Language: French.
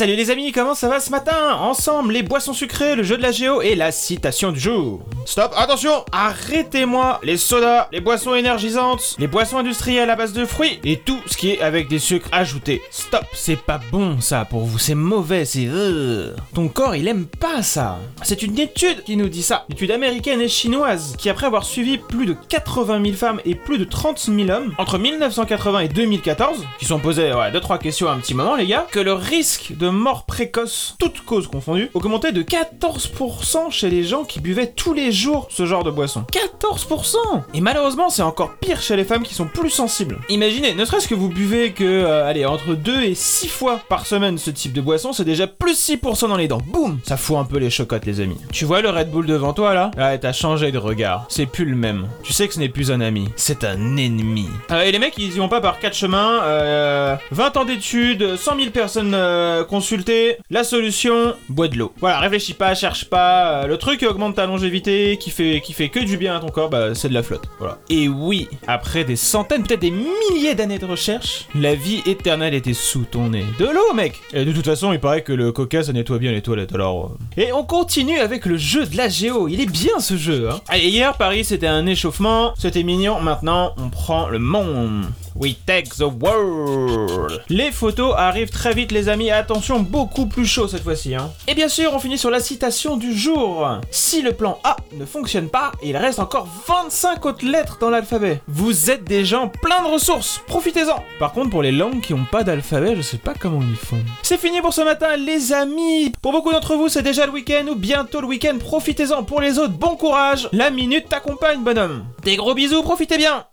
Salut les amis, comment ça va ce matin? Ensemble, les boissons sucrées, le jeu de la géo et la citation du jour. Stop, attention Arrêtez-moi les sodas, les boissons énergisantes, les boissons industrielles à base de fruits et tout ce qui est avec des sucres ajoutés. Stop, c'est pas bon ça pour vous, c'est mauvais, c'est... euh. Ton corps il aime pas ça. C'est une étude qui nous dit ça. Une étude américaine et chinoise qui après avoir suivi plus de 80 000 femmes et plus de 30 000 hommes entre 1980 et 2014, qui sont posés ouais, 2-3 questions à un petit moment les gars, que le risque de mort précoce, toutes causes confondues, augmentait de 14% chez les gens qui buvaient tous les jours ce genre de boisson. 14% Et malheureusement c'est encore pire chez les femmes qui sont plus sensibles. Imaginez, ne serait-ce que vous buvez que, euh, allez, entre 2 et 6 fois par semaine ce type de boisson, c'est déjà plus 6% dans les dents. Boum Ça fout un peu les chocottes les amis. Tu vois le Red Bull devant toi là? Ouais, t'as changé de regard. C'est plus le même. Tu sais que ce n'est plus un ami, c'est un ennemi. Euh, et les mecs, ils y vont pas par quatre chemins. Euh, 20 ans d'études, 100 000 personnes euh, consultées. La solution, bois de l'eau. Voilà, réfléchis pas, cherche pas. Le truc augmente ta longévité, qui fait, que du bien à ton corps, bah, c'est de la flotte. Voilà. Et oui, après des centaines, peut-être des milliers d'années de recherche, la vie éternelle était sous ton nez. De l'eau, mec Et de toute façon, il paraît que le coca, ça nettoie bien les toilettes, alors... euh. Et on continue avec le jeu de la géo. Il est bien ce jeu, hein. Hier, Paris, c'était un échauffement. C'était mignon. Maintenant, on prend le monde. We take the world. Les photos arrivent très vite, les amis. Attention, beaucoup plus chaud cette fois-ci. Hein. Et bien sûr, on finit sur la citation du jour. Si le plan A ne fonctionne pas, il reste encore 25 autres lettres dans l'alphabet. Vous êtes des gens pleins de ressources. Profitez-en. Par contre, pour les langues qui n'ont pas d'alphabet, je sais pas comment ils font. C'est fini pour ce matin, les amis. Pour beaucoup d'entre vous, c'est déjà le week-end ou bientôt le week-end. Profitez-en. Pour les autres, bon courage. La minute t'accompagne, bonhomme. Des gros bisous, profitez bien.